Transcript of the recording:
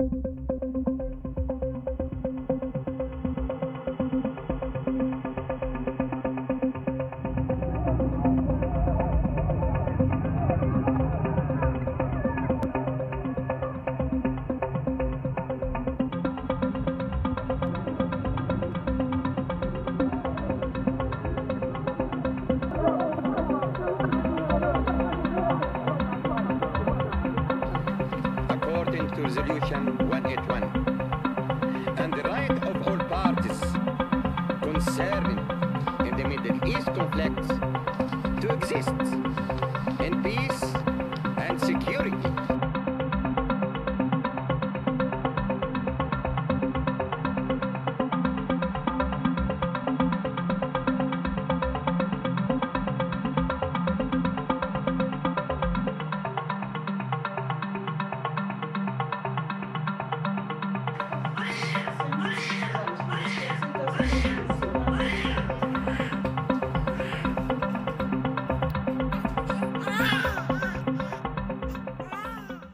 according Resolution 181, and the right of all parties concerned in the Middle East conflict to exist in peace and security. You.